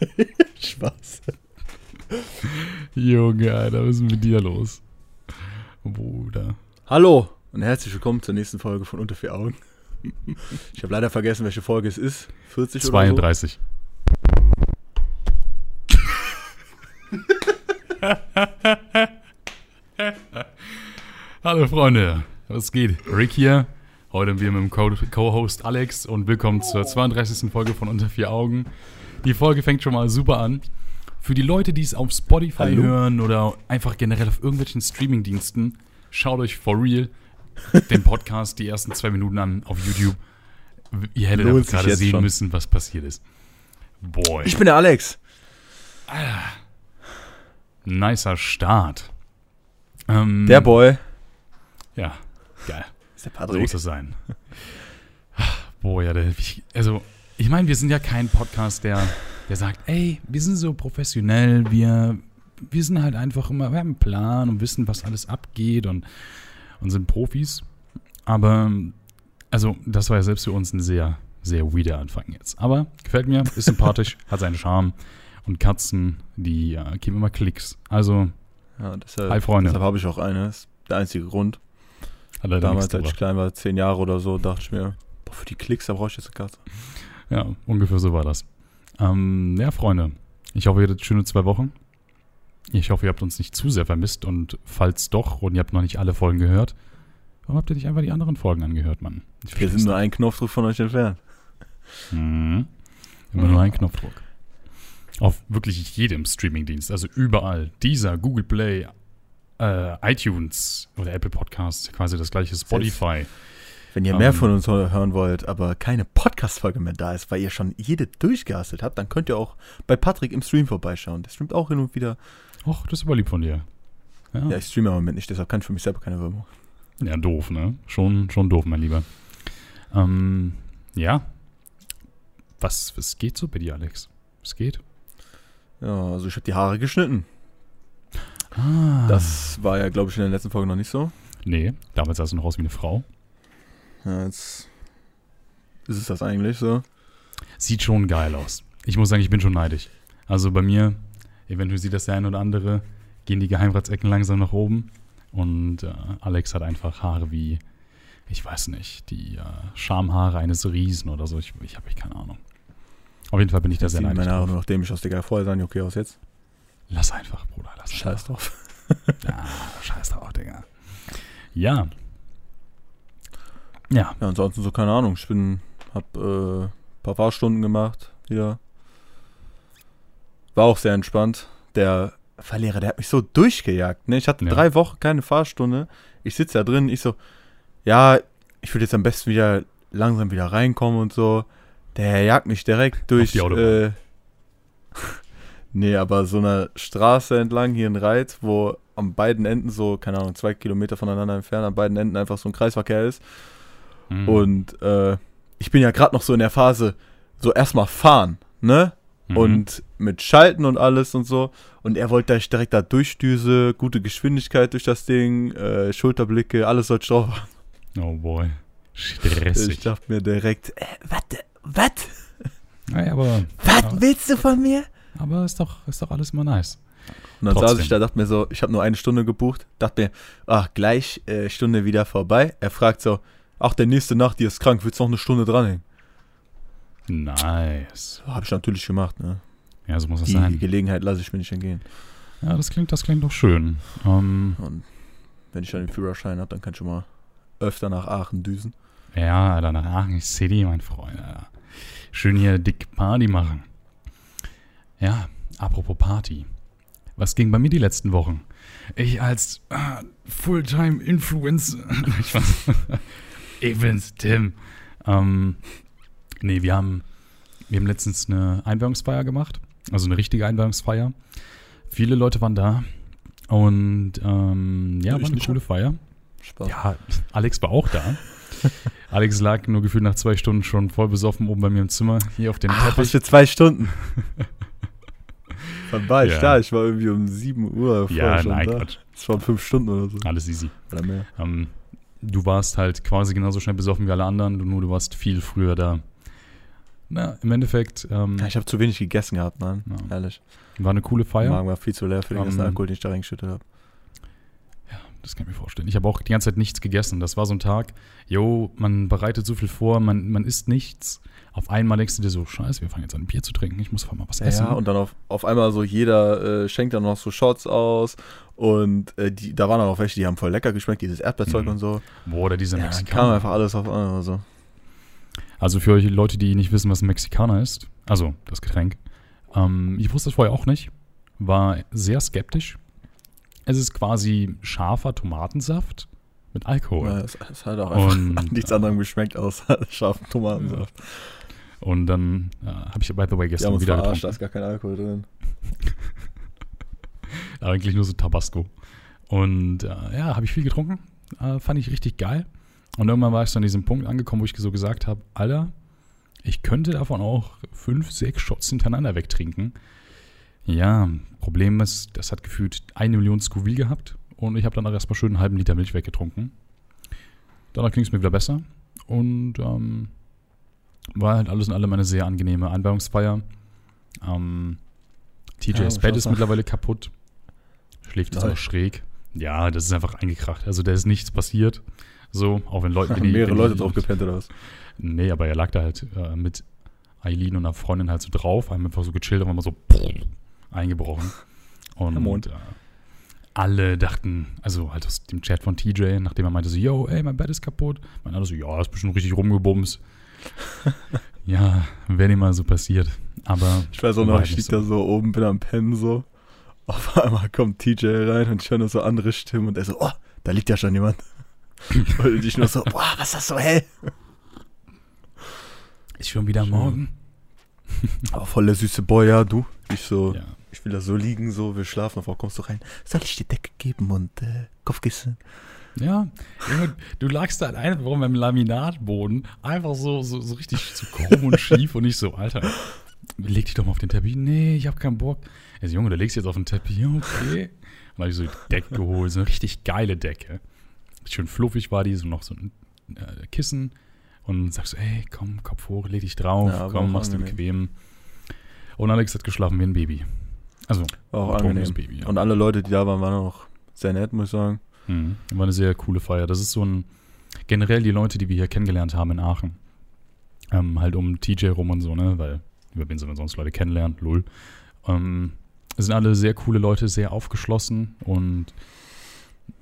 Spaß. Junge, Alter, was ist mit dir los? Bruder. Hallo und herzlich willkommen zur nächsten Folge von Unter vier Augen. Ich habe leider vergessen, welche Folge es ist. 40 32. Hallo Freunde, was geht? Rick hier. Heute wir mit dem Co- Co-Host Alex und willkommen zur 32. Folge von Unter vier Augen. Die Folge fängt schon mal super an. Für die Leute, die es auf Spotify Hallo. hören oder einfach generell auf irgendwelchen Streamingdiensten, schaut euch for real den Podcast die ersten zwei Minuten an auf YouTube. Ihr hättet Lohnt gerade sehen schon. müssen, was passiert ist. Boy, Ich bin der Alex. nicer Start. Ähm, Der Boy. Ja, geil. Ist der So Patrick. muss es sein. Boah, ja, der, also, ich meine, wir sind ja kein Podcast, der, der sagt, ey, wir sind so professionell, wir, wir sind halt einfach immer, wir haben einen Plan und wissen, was alles abgeht und, und sind Profis. Aber, also, das war ja selbst für uns ein sehr, sehr weirder Anfang jetzt. Aber gefällt mir, ist sympathisch, hat seinen Charme. Und Katzen, die äh, geben immer Klicks. Also, Ja, deshalb, Hi, Freunde. Deshalb habe ich auch eine. Das ist der einzige Grund. Damals, als ich klein war, zehn Jahre oder so, dachte ich mir, boah, für die Klicks, da brauche ich jetzt eine Katze. Ja, ungefähr so war das. Ähm, ja, Freunde, ich hoffe, ihr hattet schöne zwei Wochen. Ich hoffe, ihr habt uns nicht zu sehr vermisst und falls doch und ihr habt noch nicht alle Folgen gehört, warum habt ihr nicht einfach die anderen Folgen angehört, Mann? Wir sind nur einen Knopfdruck von euch entfernt. Mhm. Immer nur ein Knopfdruck. Auf wirklich jedem Streamingdienst, also überall. Dieser, Google Play, äh, iTunes oder Apple Podcasts, quasi das gleiche Spotify. Wenn ihr mehr Ähm. von uns hören wollt, aber keine Podcast-Folge mehr da ist, weil ihr schon jede durchgehasselt habt, dann könnt ihr auch bei Patrick im Stream vorbeischauen. Der streamt auch hin und wieder. Och, das ist aber lieb von dir. Ja, Ja, ich streame im Moment nicht, deshalb kann ich für mich selber keine Werbung. Ja, doof, ne? Schon, schon doof, mein Lieber. Ähm, ja. Was, was geht so bei dir, Alex? Was geht? Ja, also ich habe die Haare geschnitten. Ah. Das war ja, glaube ich, in der letzten Folge noch nicht so. Nee, damals sahst du noch aus wie eine Frau. Ja, jetzt ist es das eigentlich so. Sieht schon geil aus. Ich muss sagen, ich bin schon neidisch. Also bei mir, eventuell sieht das der ein oder andere, gehen die Geheimratsecken langsam nach oben. Und äh, Alex hat einfach Haare wie, ich weiß nicht, die äh, Schamhaare eines Riesen oder so. Ich, ich habe echt keine Ahnung. Auf jeden Fall bin ich da sehr neidisch. meine Haare noch dämlich aus, Digga. Vorher sahen die okay aus jetzt. Lass einfach, Bruder. Lass einfach. Scheiß drauf. Ja, scheiß drauf, Digga. Ja. Ja. Ja, ansonsten so, keine Ahnung. Ich bin, hab äh, ein paar Fahrstunden gemacht wieder. War auch sehr entspannt. Der Fahrlehrer, der hat mich so durchgejagt. Ne? Ich hatte Ja. drei Wochen keine Fahrstunde. Ich sitze da drin, ich so, ja, ich würde jetzt am besten wieder langsam wieder reinkommen und so. Der jagt mich direkt durch. Äh, nee, aber so eine Straße entlang hier in Reit, wo an beiden Enden so, keine Ahnung, zwei Kilometer voneinander entfernt, an beiden Enden einfach so ein Kreisverkehr ist. Mhm. Und äh, ich bin ja gerade noch so in der Phase, so erstmal fahren, ne? Mhm. Und mit Schalten und alles und so. Und er wollte, dass ich direkt da durchdüse, gute Geschwindigkeit durch das Ding, äh, Schulterblicke, alles soll ich drauf haben. Oh boy. Ich Stressig. dachte mir direkt, äh, warte, was? Naja, aber, Was willst du von mir? aber ist doch, ist doch alles mal nice. Und dann Trotzdem. saß ich da, dachte mir so, ich habe nur eine Stunde gebucht, dachte mir, ach, gleich äh, Stunde wieder vorbei. Er fragt so, ach, der nächste Nacht, die ist krank, willst du noch eine Stunde dranhängen? Nice. Habe ich natürlich gemacht, ne? Ja, so muss das Die sein. Gelegenheit lasse ich mir nicht entgehen. Ja, das klingt, das klingt doch schön. Ähm, Und wenn ich dann den Führerschein habe, dann kann ich schon mal öfter nach Aachen düsen. ja, Alter, nach Aachen City, mein Freund. Alter. Schön hier dick Party machen. Ja, apropos Party. Was ging bei mir die letzten Wochen? Ich als äh, Fulltime-Influencer. Ich bin's, Tim. Ähm, nee, wir haben, wir haben letztens eine Einweihungsfeier gemacht. Also eine richtige Einweihungsfeier. Viele Leute waren da. Und ähm, ja, Ich war eine coole Feier. Spaß. Ja, Alex war auch da. Alex lag nur gefühlt nach zwei Stunden schon voll besoffen oben bei mir im Zimmer, hier auf dem Ach, was Teppich. für zwei Stunden. Wann war ich Ja. da? Ich war irgendwie um 7 Uhr vorher Ja, schon nein, da. Das waren fünf Stunden oder so. Alles easy. Oder mehr. Ähm, du warst halt quasi genauso schnell besoffen wie alle anderen, nur du warst viel früher da. na, im Endeffekt ähm, Ja, ich habe zu wenig gegessen gehabt, Mann. Ja. Ehrlich. war eine coole Feier. Magen war viel zu leer für den ganzen Ähm, Alkohol, den ich da reingeschüttet habe. Das kann ich mir vorstellen. Ich habe auch die ganze Zeit nichts gegessen. Das war so ein Tag, jo, man bereitet so viel vor, man, man isst nichts. Auf einmal denkst du dir so, scheiße, wir fangen jetzt an, ein Bier zu trinken. Ich muss vor mal was Ja, essen. ja, und dann auf, auf einmal so jeder äh, schenkt dann noch so Shots aus und äh, die, da waren dann auch welche, die haben voll lecker geschmeckt, dieses Erdbeerzeug Mhm. und so. Boah, oder diese Ja, dann kam Mexikaner. einfach alles auf einmal so. Also für euch Leute, die nicht wissen, was ein Mexikaner ist, also das Getränk, ähm, ich wusste das vorher auch nicht, war sehr skeptisch. Es ist quasi scharfer Tomatensaft mit Alkohol. Ja, es, es hat auch einfach Und, nichts anderem geschmeckt außer scharfen Tomatensaft. Und dann äh, habe ich, by the way, gestern wieder verarscht, da getrunken. ist gar kein Alkohol drin. Eigentlich nur so Tabasco. Und äh, ja, habe ich viel getrunken. Äh, fand ich richtig geil. Und irgendwann war ich so an diesem Punkt angekommen, wo ich so gesagt habe, Alter, ich könnte davon auch fünf, sechs Shots hintereinander wegtrinken. Ja, Problem ist, das hat gefühlt eine Million Scoville gehabt. Und ich habe dann auch erstmal schön einen halben Liter Milch weggetrunken. Danach ging es mir wieder besser. Und ähm, war halt alles in allem eine sehr angenehme Einweihungsfeier. Ähm, TJ's Ja, Bett ist mittlerweile kaputt. Schläft jetzt noch schräg. Ja, das ist einfach eingekracht. Also da ist nichts passiert. So, auch wenn Leute. Wenn mehrere wenn Leute drauf gepennt oder was? Nee, aber er lag da halt äh, mit Eileen und einer Freundin halt so drauf, haben einfach so gechillt und waren mal so eingebrochen. Und Mond. äh, alle dachten, also halt aus dem Chat von TJ, nachdem er meinte so, yo, ey, mein Bett ist kaputt. Man alle so, ja, ist bestimmt richtig rumgebumst. Ja, wäre mal so passiert. Aber Ich weiß auch noch, halt ich nicht lieg da so oben, bin am Pennen so. Auf einmal kommt TJ rein und ich höre nur so andere Stimmen und er so, oh, da liegt ja schon jemand. und ich nur so, boah, was ist das so hell? ist schon wieder morgen. Aber voll der süße Boy, ja, du. Ich so, Ja. ich will da so liegen, so, wir schlafen, auf kommst du rein. Soll ich dir Decke geben und äh, Kopfkissen? Ja, Junge, du lagst da einfach beim Laminatboden, einfach so, so, so richtig so krumm und schief und ich so, Alter, leg dich doch mal auf den Teppich. Nee, ich hab keinen Bock. Also, Junge, du legst jetzt auf den Teppich, okay. Dann hab ich so die Decke geholt, so eine richtig geile Decke. Schön fluffig war die, so noch so ein äh, Kissen. Und sagst so, ey, komm, Kopf hoch, leg dich drauf, Ja, komm, machst du angenehm. bequem. Und Alex hat geschlafen wie ein Baby. Also, War auch angenehm. Baby, ja. Und alle Leute, die da waren, waren auch sehr nett, muss ich sagen. Mhm. War eine sehr coole Feier. Das ist so ein, generell die Leute, die wir hier kennengelernt haben in Aachen, ähm, halt um TJ rum und so, ne, weil, über wen sollen wir sonst Leute kennenlernen, lul. Ähm, sind alle sehr coole Leute, sehr aufgeschlossen und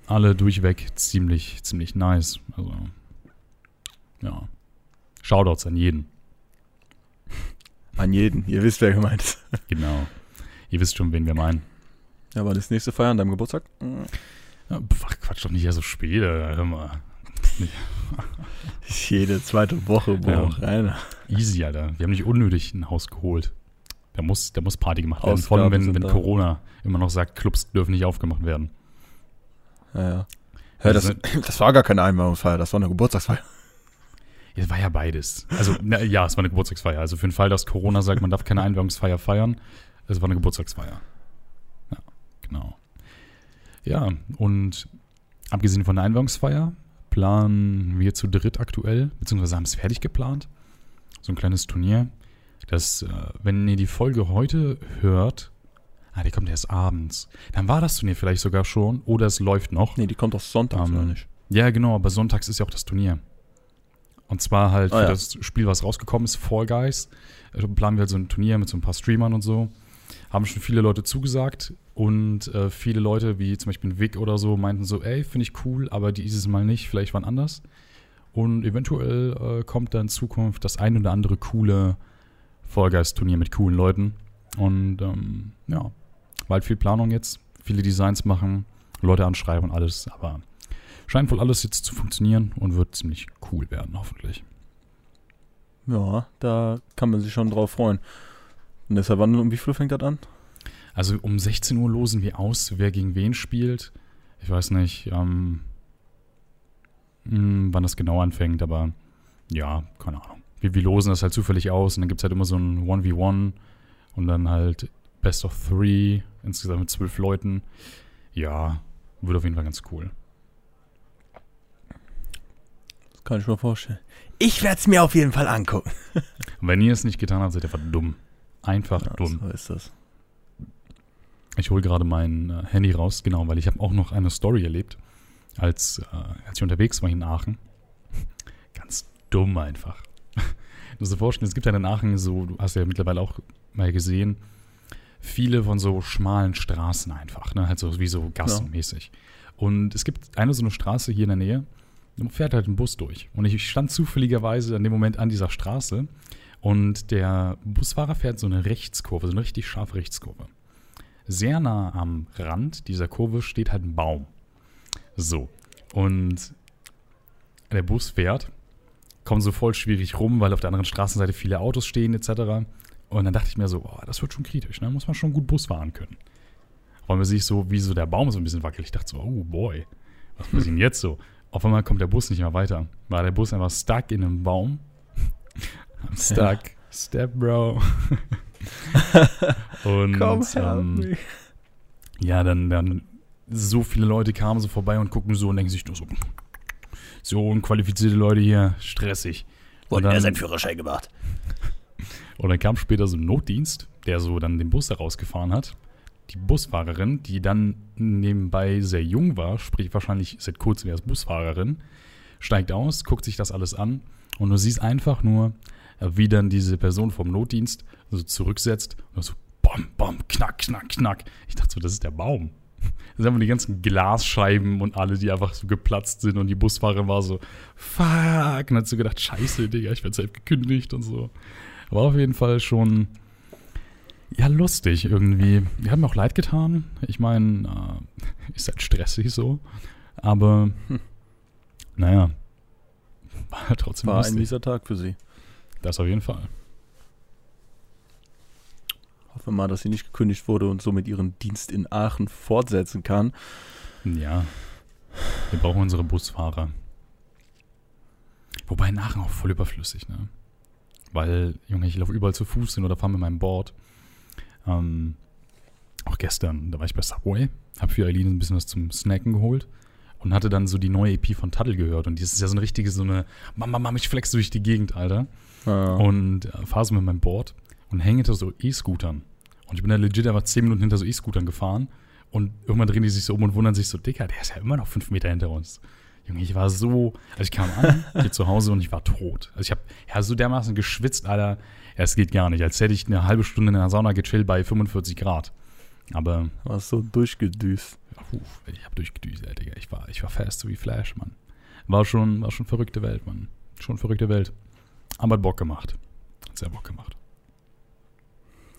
alle durchweg ziemlich, ziemlich nice. Also, ja. Shoutouts an jeden. An jeden. Ihr wisst, wer gemeint ist. Genau. Ihr wisst schon, wen wir meinen. Ja, war das nächste Feier an deinem Geburtstag? Ja, pf, Quatsch doch nicht ja so spät, Alter, hör mal. Jede zweite Woche, Ja. boah, rein. Easy, Alter. Wir haben nicht unnötig ein Haus geholt. Da muss, da muss Party gemacht werden. Vor allem, wenn, wenn da. Corona immer noch sagt, Clubs dürfen nicht aufgemacht werden. Ja, ja. Ja, das, Also- das war gar keine Einweihungsfeier, das war eine Geburtstagsfeier. Es war ja beides. Also, na, ja, es war eine Geburtstagsfeier. Also für den Fall, dass Corona sagt, man darf keine Einweihungsfeier feiern, es war eine Geburtstagsfeier. Ja, genau. Ja, und abgesehen von der Einweihungsfeier planen wir zu dritt aktuell, beziehungsweise haben es fertig geplant. So ein kleines Turnier. Das, äh, wenn ihr die Folge heute hört, ah, die kommt erst abends, dann war das Turnier vielleicht sogar schon oder es läuft noch. Nee, die kommt doch sonntags, Ähm, oder nicht? Ja, genau, aber sonntags ist ja auch das Turnier. Und zwar halt Ah, für ja. das Spiel, was rausgekommen ist, Fall Guys. äh, Planen wir halt so ein Turnier mit so ein paar Streamern und so. Haben schon viele Leute zugesagt und äh, viele Leute, wie zum Beispiel Vic oder so, meinten so, ey, finde ich cool, aber dieses Mal nicht, vielleicht wann anders. Und eventuell äh, kommt da in Zukunft das ein oder andere coole Fall Guys-Turnier mit coolen Leuten. Und ähm, ja, war halt viel Planung jetzt, viele Designs machen, Leute anschreiben und alles, aber scheint wohl alles jetzt zu funktionieren und wird ziemlich cool werden, hoffentlich. Ja, da kann man sich schon drauf freuen. Und deshalb, wann, um wie viel fängt das an? Also um 16 Uhr losen wir aus, wer gegen wen spielt. Ich weiß nicht, ähm, mh, wann das genau anfängt, aber ja, keine Ahnung. Wir, wir losen das halt zufällig aus und dann gibt es halt immer so ein 1v1 und dann halt Best of Three, insgesamt mit zwölf Leuten. Ja, wird auf jeden Fall ganz cool. Kann ich mir vorstellen. Ich werde es mir auf jeden Fall angucken. Und wenn ihr es nicht getan habt, seid ihr einfach dumm. Einfach Ja, dumm. so ist das. Ich hole gerade mein äh, Handy raus, genau, weil ich habe auch noch eine Story erlebt, als, äh, als ich unterwegs war in Aachen. Ganz dumm einfach. Du musst dir vorstellen, es gibt ja in Aachen so, du hast ja mittlerweile auch mal gesehen, viele von so schmalen Straßen einfach, ne? Halt so wie so gassenmäßig. Und es gibt eine so eine Straße hier in der Nähe, fährt halt ein Bus durch. Und ich stand zufälligerweise an dem Moment an dieser Straße und der Busfahrer fährt so eine Rechtskurve, so eine richtig scharfe Rechtskurve. Sehr nah am Rand dieser Kurve steht halt ein Baum. So. Und der Bus fährt, kommt so voll schwierig rum, weil auf der anderen Straßenseite viele Autos stehen, etc. Und dann dachte ich mir so, oh, das wird schon kritisch, ne? Muss man schon gut Bus fahren können. Weil man sich so, wie so der Baum so ein bisschen wackelt. Ich dachte so, oh boy, was passiert denn jetzt so? Auf einmal kommt der Bus nicht mehr weiter. War der Bus einfach stuck in einem Baum. I'm stuck. Step, Bro. Und ähm, ja, dann, dann so viele Leute kamen so vorbei und gucken so und denken sich nur so, so unqualifizierte Leute hier, stressig. Dann- er seinen Führerschein gemacht. Und dann kam später so ein Notdienst, der so dann den Bus herausgefahren hat. Die Busfahrerin, die dann nebenbei sehr jung war, sprich wahrscheinlich seit kurzem erst Busfahrerin, steigt aus, guckt sich das alles an und du siehst einfach nur, äh, wie dann diese Person vom Notdienst so zurücksetzt und so bam, bam, knack, knack, knack. Ich dachte so, das ist der Baum. Das sind einfach die ganzen Glasscheiben und alle, die einfach so geplatzt sind und die Busfahrerin war so, fuck, und hat so gedacht, scheiße, Digga, ich werde selbst gekündigt und so. War auf jeden Fall schon, ja, lustig irgendwie. Die haben mir auch leid getan. Ich meine, äh, ist halt stressig so. Aber, naja, war trotzdem War ein lustig. mieser Tag für sie. Das auf jeden Fall. Hoffen wir mal, dass sie nicht gekündigt wurde und somit ihren Dienst in Aachen fortsetzen kann. Ja, wir brauchen unsere Busfahrer. Wobei in Aachen auch voll überflüssig, ne? Weil, Junge, ich laufe überall zu Fuß hin oder fahre mit meinem Board. Ähm, auch gestern, da war ich bei Subway, habe für Eileen ein bisschen was zum Snacken geholt und hatte dann so die neue EP von Tuttle gehört. Und die ist ja so eine richtige, so eine Mama, Mama, ich flex durch die Gegend, Alter. Ja. Und äh, fahre so mit meinem Board und hänge hinter so E-Scootern. Und ich bin da legit einfach 10 Minuten hinter so E-Scootern gefahren. Und irgendwann drehen die sich so um und wundern sich so, Dicker, der ist ja immer noch 5 Meter hinter uns. Junge, ich war so, also ich kam an, hier zu Hause und ich war tot. Also ich habe ja so dermaßen geschwitzt, Alter. Ja, es geht gar nicht. Als hätte ich eine halbe Stunde in der Sauna gechillt bei 45 Grad. Aber, Warst so durchgedüst. uff, ich habe durchgedüst, Alter, Digga. Ich war, ich war fast so wie Flash, Mann. War schon, war schon verrückte Welt, Mann. Schon verrückte Welt. Aber hat Bock gemacht. Hat sehr Bock gemacht.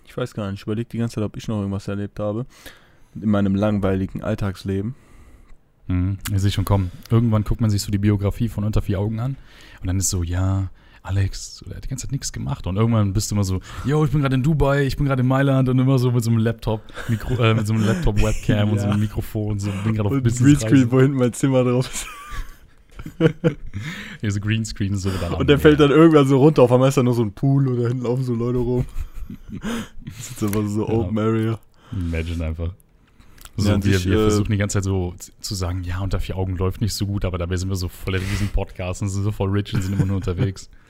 Ich weiß gar nicht, ich überlege die ganze Zeit, ob ich noch irgendwas erlebt habe. In meinem langweiligen Alltagsleben. Mhm. Ich sehe schon kommen. Irgendwann guckt man sich so die Biografie von Unter vier Augen an und dann ist so, ja, Alex, so, der hat die ganze Zeit nichts gemacht. Und irgendwann bist du immer so, yo, ich bin gerade in Dubai, ich bin gerade in Mailand und immer so mit so einem Laptop, Mikro, äh, mit so einem Laptop-Webcam und so einem Ja. Mikrofon, so bin gerade auf Und Businessreise. Greenscreen, wo hinten mein Zimmer drauf ist. Hier so Greenscreen so dann Und der fällt dann irgendwann so runter. Auf einmal ist da nur so ein Pool oder hinten laufen so Leute rum. Das ist einfach so Ja. Open Area. Imagine einfach. So, Ja, und wir, ich, wir äh, versuchen die ganze Zeit so zu sagen, ja, unter vier Augen läuft nicht so gut, aber dabei sind wir so voll der riesen Podcast und sind so voll rich und sind immer nur unterwegs.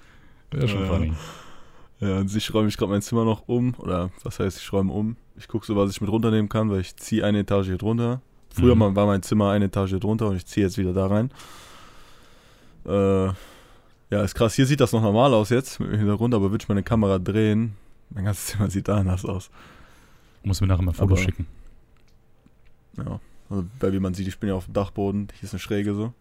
Wäre schon Ja. funny. Ja, und ich räume ich gerade mein Zimmer noch um. Oder was heißt, ich räume um. Ich gucke so, was ich mit runternehmen kann, weil ich ziehe eine Etage hier drunter. Früher Mhm. war mein Zimmer eine Etage drunter und ich ziehe jetzt wieder da rein. Äh, ja, ist krass. Hier sieht das noch normal aus jetzt mit dem Hintergrund, aber würde ich meine Kamera drehen, mein ganzes Zimmer sieht da anders aus. Muss mir nachher mal Fotos Aber- schicken. Ja. Also, weil wie man sieht, ich bin ja auf dem Dachboden. Hier ist eine Schräge so.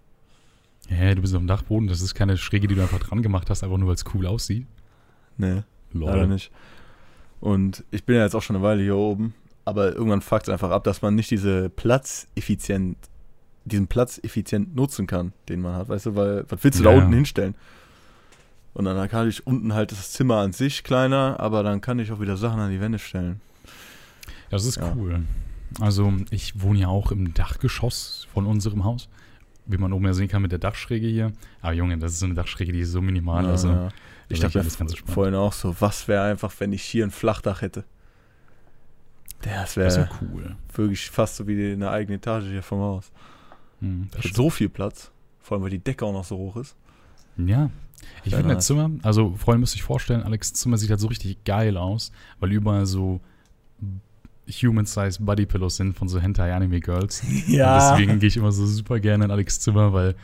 Hä, du bist auf dem Dachboden, das ist keine Schräge, die du einfach dran gemacht hast, einfach nur weil es cool aussieht. Nee, Lol. leider nicht. Und ich bin ja jetzt auch schon eine Weile hier oben, aber irgendwann fuckt es einfach ab, dass man nicht diese Platz effizient, diesen Platz effizient nutzen kann, den man hat, weißt du, weil, was willst du Ja, da unten hinstellen? Und dann kann ich unten halt das Zimmer an sich kleiner, aber dann kann ich auch wieder Sachen an die Wände stellen. Das ist Ja. cool. Also, ich wohne ja auch im Dachgeschoss von unserem Haus. Wie man oben ja sehen kann mit der Dachschräge hier. Aber Junge, das ist so eine Dachschräge, die ist so minimal. Ja, also, ja. Ich dachte ganz entspannt. vorhin auch so, was wäre einfach, wenn ich hier ein Flachdach hätte? Das wäre wäre cool. wirklich fast so wie eine eigene Etage hier vom Haus. Hm, Da das hat so viel Platz, vor allem weil die Decke auch noch so hoch ist. Ja. Ich finde das Zimmer, also Freunde müsst euch vorstellen, Alex' Zimmer sieht halt so richtig geil aus, weil überall so Human-Size Bodypillows sind von so Hentai-Anime-Girls. Und deswegen gehe ich immer so super gerne in Alex' Zimmer, weil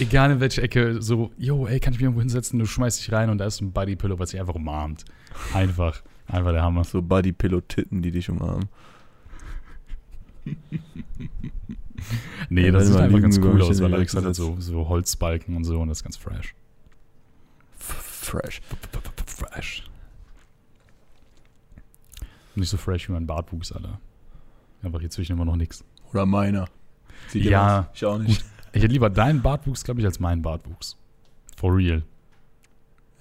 egal in welche Ecke, so, yo, ey, kann ich mich irgendwo hinsetzen, du schmeißt dich rein und da ist ein Bodypillow, was sich einfach umarmt. Einfach, einfach der Hammer. So Buddy-Pillow-Titten, die dich umarmen. Nee, Ja, das sieht einfach ganz cool aus, in weil Alex hat halt so, so Holzbalken und so und das ist ganz fresh. Fresh. Fresh. Nicht so fresh wie mein Bartwuchs, Alter. Einfach hier zwischen immer noch nix. Oder meiner. Sieht Ja, aus. Ich auch nicht. Ich hätte lieber deinen Bartwuchs, glaube ich, als meinen Bartwuchs. For real.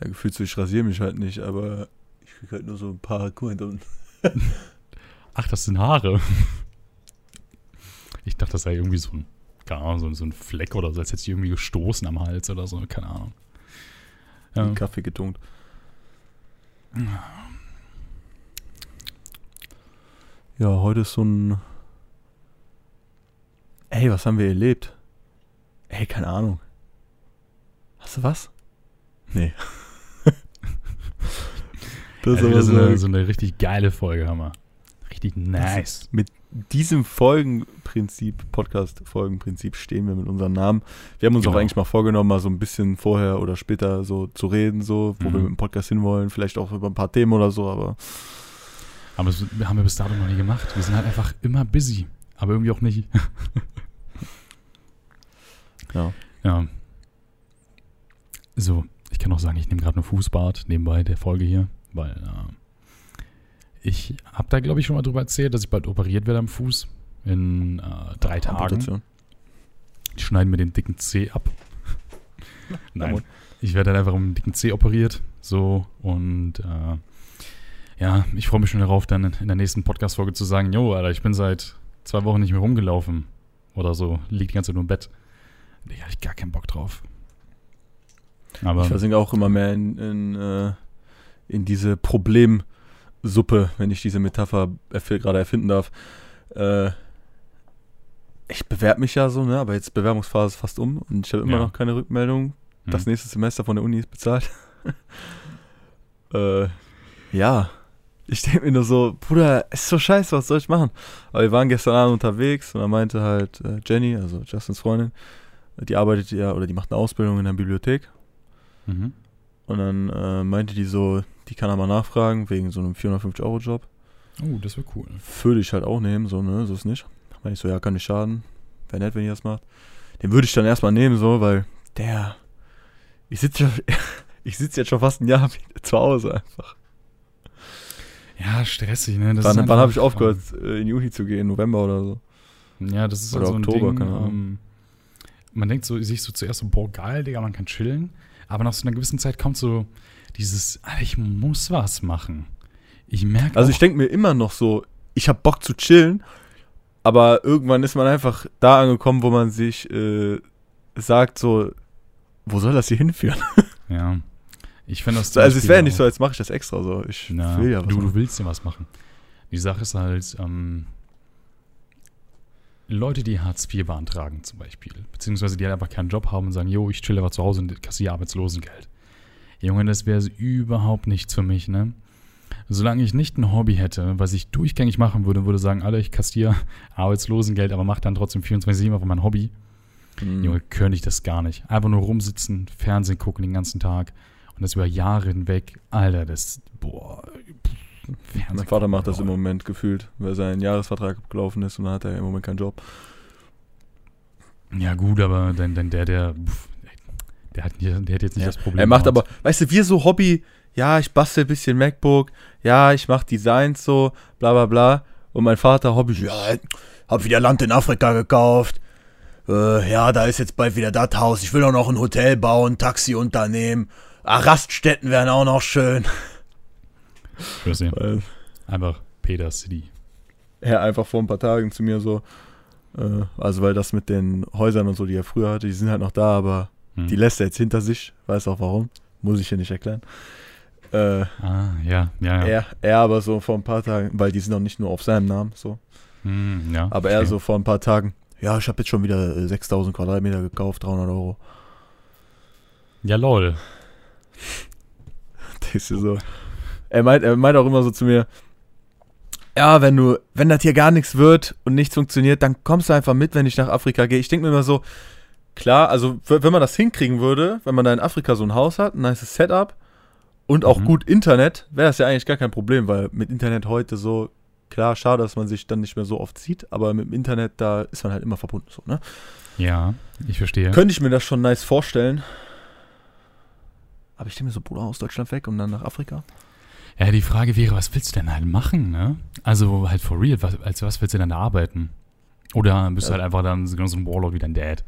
Ja, gefühlt so, ich rasiere mich halt nicht, aber ich krieg halt nur so ein paar Kuh und Ach, das sind Haare. Ich dachte, das sei irgendwie so ein, keine Ahnung, so, ein- so ein Fleck oder so, als hätte ich irgendwie gestoßen am Hals oder so, keine Ahnung. Ja. Kaffee getunkt. Ja, heute ist so ein. Ey, was haben wir erlebt? Ey, keine Ahnung. Hast du was? Nee. das ist wieder so eine, so eine richtig geile Folge, Hammer. Richtig nice. Mit diesem Folgenprinzip, Podcast-Folgenprinzip stehen wir mit unserem Namen. Wir haben uns auch Genau. eigentlich mal vorgenommen, mal so ein bisschen vorher oder später so zu reden, so, wo Mhm. wir mit dem Podcast hinwollen, vielleicht auch über ein paar Themen oder so, aber Aber das haben wir bis dato noch nie gemacht. Wir sind halt einfach immer busy. Aber irgendwie auch nicht. ja. Ja. So, ich kann auch sagen, ich nehme gerade eine Fußbad nebenbei der Folge hier, weil äh, ich habe da, glaube ich, schon mal drüber erzählt, dass ich bald operiert werde am Fuß. In äh, drei Tagen. Amputation. Die schneiden mir den dicken Zeh ab. Nein. Ich werde dann einfach am dicken Zeh operiert. So, und äh, ja, ich freue mich schon darauf, dann in der nächsten Podcast-Folge zu sagen, jo, Alter, ich bin seit zwei Wochen nicht mehr rumgelaufen. Oder so, liegt die ganze Zeit nur im Bett. Nee, hab ich gar keinen Bock drauf. Aber Ich versinke auch immer mehr in, in, äh, in diese Problemsuppe, wenn ich diese Metapher erf- gerade erfinden darf. Äh, ich bewerbe mich ja so, ne? aber jetzt Bewerbungsphase ist fast um und ich habe immer Ja. noch keine Rückmeldung. hm, Das nächste Semester von der Uni ist bezahlt. äh, ja. Ich denke mir nur so, Bruder, ist so scheiße, was soll ich machen? Aber wir waren gestern Abend unterwegs und da meinte halt äh, Jenny, also Justins Freundin, die arbeitet ja, oder die macht eine Ausbildung in der Bibliothek. mhm. Und dann äh, meinte die so, die kann er mal nachfragen, wegen so einem 450-Euro-Job. Oh, das wäre cool. Würde ich halt auch nehmen, so, ne, so ist nicht. Meinte ich so, ja, kann nicht schaden. Wäre nett, wenn ihr das macht. Den würde ich dann erstmal nehmen, so, weil der, ich sitze ich sitze jetzt schon fast ein Jahr zu Hause einfach. Ja, stressig, ne? Das Wann, wann habe ich aufgehört, äh, in die Uni zu gehen? November oder so. Ja, das ist Oder halt so ein Oktober, Ding. keine Ahnung. Ähm, man denkt so, sich so zuerst so, boah, geil, Digga, man kann chillen. Aber nach so einer gewissen Zeit kommt so dieses, Alter, ich muss was machen. Ich merke Also auch, ich denke mir immer noch so, ich habe Bock zu chillen, aber irgendwann ist man einfach da angekommen, wo man sich äh, sagt so, wo soll das hier hinführen? ja. Ich finde das So, also es wäre nicht so, als mache ich das extra so. Ich Na, will ja was du, du machen. willst ja was machen. Die Sache ist halt, ähm, Leute, die Hartz IV beantragen zum Beispiel, beziehungsweise die halt einfach keinen Job haben und sagen, jo, ich chill aber zu Hause und kassiere Arbeitslosengeld. Junge, das wäre überhaupt nichts für mich, ne? Solange ich nicht ein Hobby hätte, was ich durchgängig machen würde, würde sagen, Alter, ich kassiere Arbeitslosengeld, aber mache dann trotzdem 24-7 auf mein Hobby. Mhm. Junge, könnte ich das gar nicht. Einfach nur rumsitzen, Fernsehen gucken den ganzen Tag und das über Jahre hinweg. Alter, das, boah. Fernsehen Mein Vater macht das im. Moment gefühlt, weil sein Jahresvertrag abgelaufen ist und dann hat er im Moment keinen Job. Ja, gut, aber dann, dann der, der, pff, der hat, der hat jetzt nicht Ja, das Problem. Er macht aber, weißt du, wir so Hobby, ja, ich bastel ein bisschen MacBook, ja, ich mach Designs so, bla bla bla. Und mein Vater Hobby, ja, hab wieder Land in Afrika gekauft. Äh, ja, da ist jetzt bald wieder das Haus. Ich will auch noch ein Hotel bauen, Taxiunternehmen. Ah, Raststätten wären auch noch schön. Ich weiß nicht. Weil Einfach Peter City. er einfach vor ein paar Tagen zu mir so, äh, also weil das mit den Häusern und so, die er früher hatte, die sind halt noch da, aber Hm. die lässt er jetzt hinter sich. Weiß auch warum. Muss ich hier nicht erklären. Äh, Ah, ja, ja, ja. Er, er aber so vor ein paar Tagen, weil die sind auch nicht nur auf seinem Namen, so. Hm, ja Aber er verstehe. so vor ein paar Tagen, ja, ich habe jetzt schon wieder äh, 6000 Quadratmeter gekauft, 300 Euro. Ja, lol. Denkst du so. Er meint, er meint auch immer so zu mir, ja, wenn du, wenn das hier gar nichts wird und nichts funktioniert, dann kommst du einfach mit, wenn ich nach Afrika gehe. Ich denke mir immer so, klar, also wenn man das hinkriegen würde, wenn man da in Afrika so ein Haus hat, ein nice Setup und auch Mhm. gut Internet, wäre das ja eigentlich gar kein Problem, weil mit Internet heute so, klar, schade, dass man sich dann nicht mehr so oft sieht, aber mit dem Internet, da ist man halt immer verbunden so, ne? Ja, ich verstehe. Könnte ich mir das schon nice vorstellen. Aber ich denke mir so, Bruder, aus Deutschland weg und dann nach Afrika. Ja, die Frage wäre, was willst du denn halt machen, ne? Also halt for real, was, als was willst du denn da arbeiten? Oder bist du Ja. halt einfach dann so so ein Warlord wie dein Dad?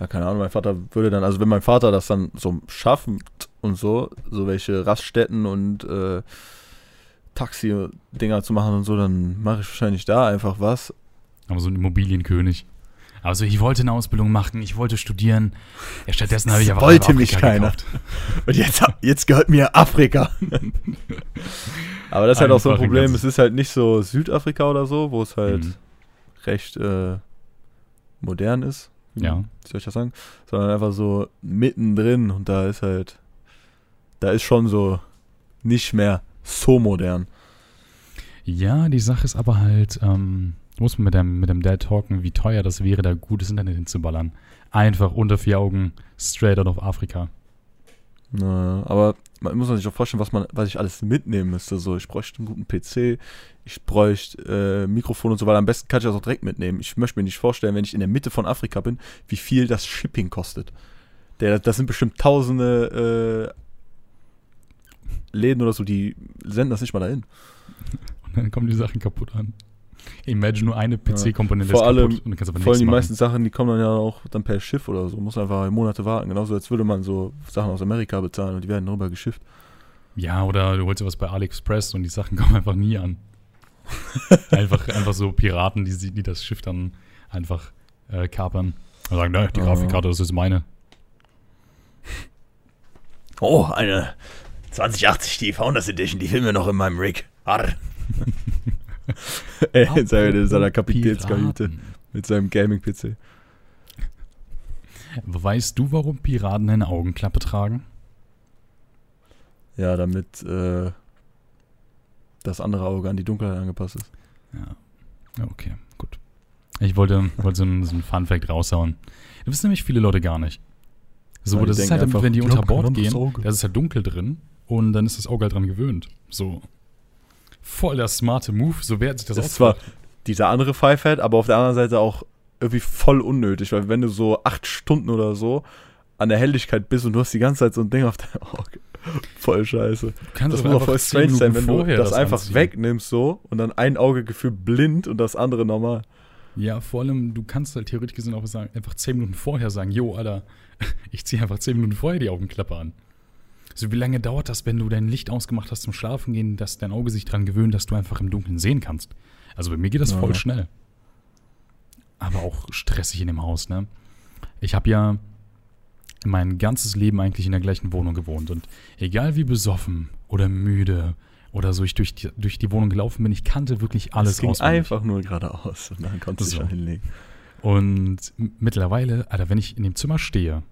Ja, keine Ahnung, mein Vater würde dann, also wenn mein Vater das dann so schaffen und so, so welche Raststätten und äh, Taxi-Dinger zu machen und so, dann mache ich wahrscheinlich da einfach was. Aber so ein Immobilienkönig. Also ich wollte eine Ausbildung machen, ich wollte studieren. Ja, stattdessen habe ich einfach wollte halb mich Afrika keiner. gekauft. Und jetzt, jetzt gehört mir Afrika. Aber das ist halt auch so ein Problem, es ist halt nicht so Südafrika oder so, wo es halt Mhm. recht äh, modern ist. Ja. Wie soll ich das sagen? Sondern einfach so mittendrin und da ist halt, da ist schon so nicht mehr so modern. Ja, die Sache ist aber halt, ähm, muss man mit dem, mit dem Dad talken, wie teuer das wäre, da gutes Internet hinzuballern. Einfach unter vier Augen, straight out of Afrika. Na, aber man muss sich auch vorstellen, was man, was ich alles mitnehmen müsste. So, ich bräuchte einen guten PC, ich bräuchte äh, Mikrofon und so weiter. Am besten kann ich das auch direkt mitnehmen. Ich möchte mir nicht vorstellen, wenn ich in der Mitte von Afrika bin, wie viel das Shipping kostet. Der, das sind bestimmt tausende äh, Läden oder so, die senden das nicht mal dahin. Und dann kommen die Sachen kaputt an. Imagine nur eine PC-Komponente Vor ist allem- kaputt und dann kannst du aber Vor allem die machen. meisten Sachen, die kommen dann ja auch dann per Schiff oder so. Muss einfach Monate warten. Genauso als würde man so Sachen aus Amerika bezahlen und die werden rüber geschifft. Ja, oder du holst dir was bei AliExpress und die Sachen kommen einfach nie an. einfach, einfach so Piraten, die, die das Schiff dann einfach äh, kapern. Und sagen, ne, die Ah. Grafikkarte, das ist meine. Oh, eine 2080, die Founders Edition, die filmen wir noch in meinem Rig. Arr. In seiner, in seiner Kapitänskajüte mit seinem Gaming-PC. Weißt du, warum Piraten eine Augenklappe tragen? Ja, damit äh, das andere Auge an die Dunkelheit angepasst ist. Ja. Ja, Okay, gut. Ich wollte, wollte so einen so einen Fun-Fact raushauen. Das wissen nämlich viele Leute gar nicht. So, die das ist halt, einfach, wenn die unter Bord gehen, da ist es halt dunkel drin und dann ist das Auge halt dran gewöhnt. So. Voll der smarte Move, so wer hat sich das, Das ist zwar dieser andere Pfeifheit, aber auf der anderen Seite auch irgendwie voll unnötig, weil wenn du so acht Stunden oder so an der Helligkeit bist und du hast die ganze Zeit so ein Ding auf deinem Auge. Voll scheiße. Du kannst Das muss auch voll zehn strange sein, wenn du vorher das, einfach anziehen. wegnimmst so und dann ein Auge gefühlt blind und das andere normal. Ja, vor allem, du kannst halt theoretisch gesehen auch sagen, einfach 10 Minuten vorher sagen, jo, Alter, ich ziehe einfach 10 Minuten vorher die Augenklappe an. So, wie lange dauert das, wenn du dein Licht ausgemacht hast zum Schlafen gehen, dass dein Auge sich dran gewöhnt, dass du einfach im Dunkeln sehen kannst? Also bei mir geht das Ja. voll schnell. Aber auch stressig in dem Haus, ne? Ich habe ja mein ganzes Leben eigentlich in der gleichen Wohnung gewohnt und egal wie besoffen oder müde oder so ich durch die, durch die Wohnung gelaufen bin, ich kannte wirklich alles es ging auswendig. einfach nur geradeaus und dann konntest du So. schon hinlegen. Und mittlerweile, Alter, wenn ich in dem Zimmer stehe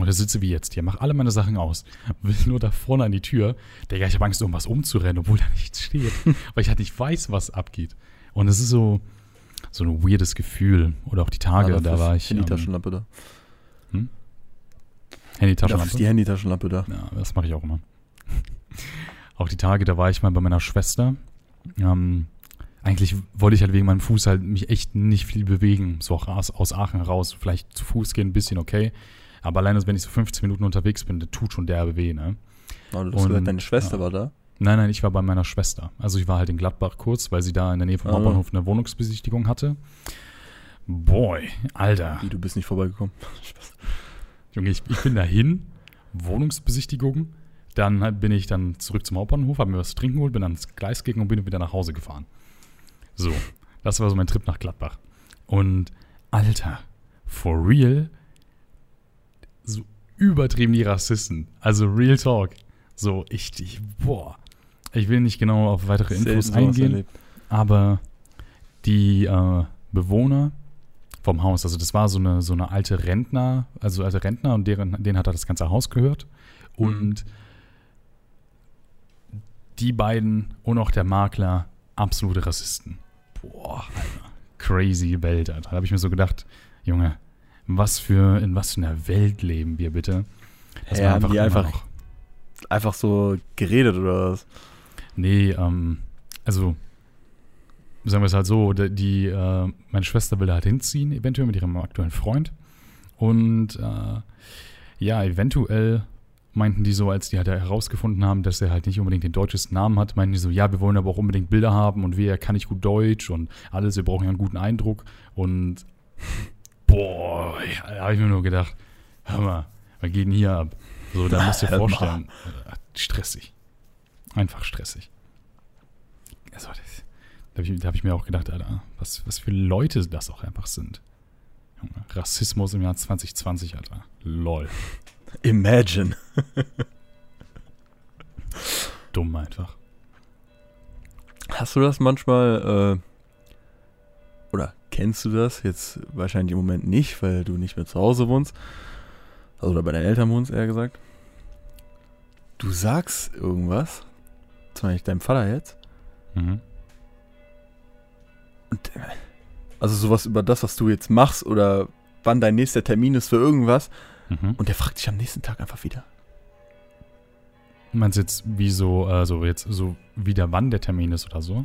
oder sitze wie jetzt hier, mache alle meine Sachen aus, will nur da vorne an die Tür, Digga, ich habe Angst, irgendwas umzurennen, obwohl da nichts steht. weil ich halt nicht weiß, was abgeht. Und es ist so, so ein weirdes Gefühl. Oder auch die Tage, Ah, da war ich. Handytaschenlampe da. Ähm, Dafür ist Handytaschenlampe. die Handytaschenlampe da. Ja, das mache ich auch immer. auch die Tage, da war ich mal bei meiner Schwester. Ähm, eigentlich wollte ich halt wegen meinem Fuß halt mich echt nicht viel bewegen. So auch aus, aus Aachen raus. Vielleicht zu Fuß gehen, ein bisschen okay. Aber alleine, wenn ich so 15 Minuten unterwegs bin, das tut schon derbe weh, ne? Aber du hast Und- gesagt, deine Schwester ja. war da. Nein, nein, ich war bei meiner Schwester. Also ich war halt in Gladbach kurz, weil sie da in der Nähe vom Ah. Hauptbahnhof eine Wohnungsbesichtigung hatte. Boy, Alter. Wie, du bist nicht vorbeigekommen. Junge, ich, ich bin dahin, Wohnungsbesichtigung, dann halt bin ich dann zurück zum Hauptbahnhof, habe mir was zu trinken geholt, bin dann ins Gleis gegangen und bin wieder nach Hause gefahren. So, das war so mein Trip nach Gladbach. Und Alter, for real, so übertrieben die Rassisten. Also Real Talk. So, ich, ich boah. Ich will nicht genau auf weitere Infos Selten eingehen, aber die äh, Bewohner vom Haus. Also das war so eine, so eine alte Rentner, also alte Rentner und deren, denen hat er das ganze Haus gehört. Und die beiden und auch der Makler absolute Rassisten. Boah, Alter. Crazy Welt, Alter. Da habe ich mir so gedacht, Junge, was für, in was für einer Welt leben wir bitte? Das ja, einfach, die einfach, noch, einfach so geredet oder was? Nee, ähm, also sagen wir es halt so, die, äh, meine Schwester will da halt hinziehen, eventuell mit ihrem aktuellen Freund. Und äh, ja, eventuell meinten die so, als die halt herausgefunden haben, dass er halt nicht unbedingt den deutschesten Namen hat, meinten die so, ja, wir wollen aber auch unbedingt Bilder haben und wer kann nicht gut Deutsch und alles, wir brauchen ja einen guten Eindruck. Und boah, ja, da habe ich mir nur gedacht, hör mal, was geht denn hier ab? So, da musst du dir vorstellen, stressig. Einfach stressig. Also, das, da habe ich, hab ich, mir auch gedacht, Alter, was, was für Leute das auch einfach sind. Rassismus im Jahr 2020, Alter. Lol. Imagine. Dumm einfach. Hast du das manchmal, äh, kennst du das jetzt wahrscheinlich im Moment nicht, weil du nicht mehr zu Hause wohnst, also oder bei deinen Eltern wohnst, eher gesagt. Du sagst irgendwas, zum Beispiel deinem Vater jetzt, mhm. und äh, also sowas über das, was du jetzt machst oder wann dein nächster Termin ist für irgendwas, Mhm. Und der fragt sich am nächsten Tag einfach wieder. Meinst du jetzt, wie so, also jetzt so wieder wann der Termin ist oder so?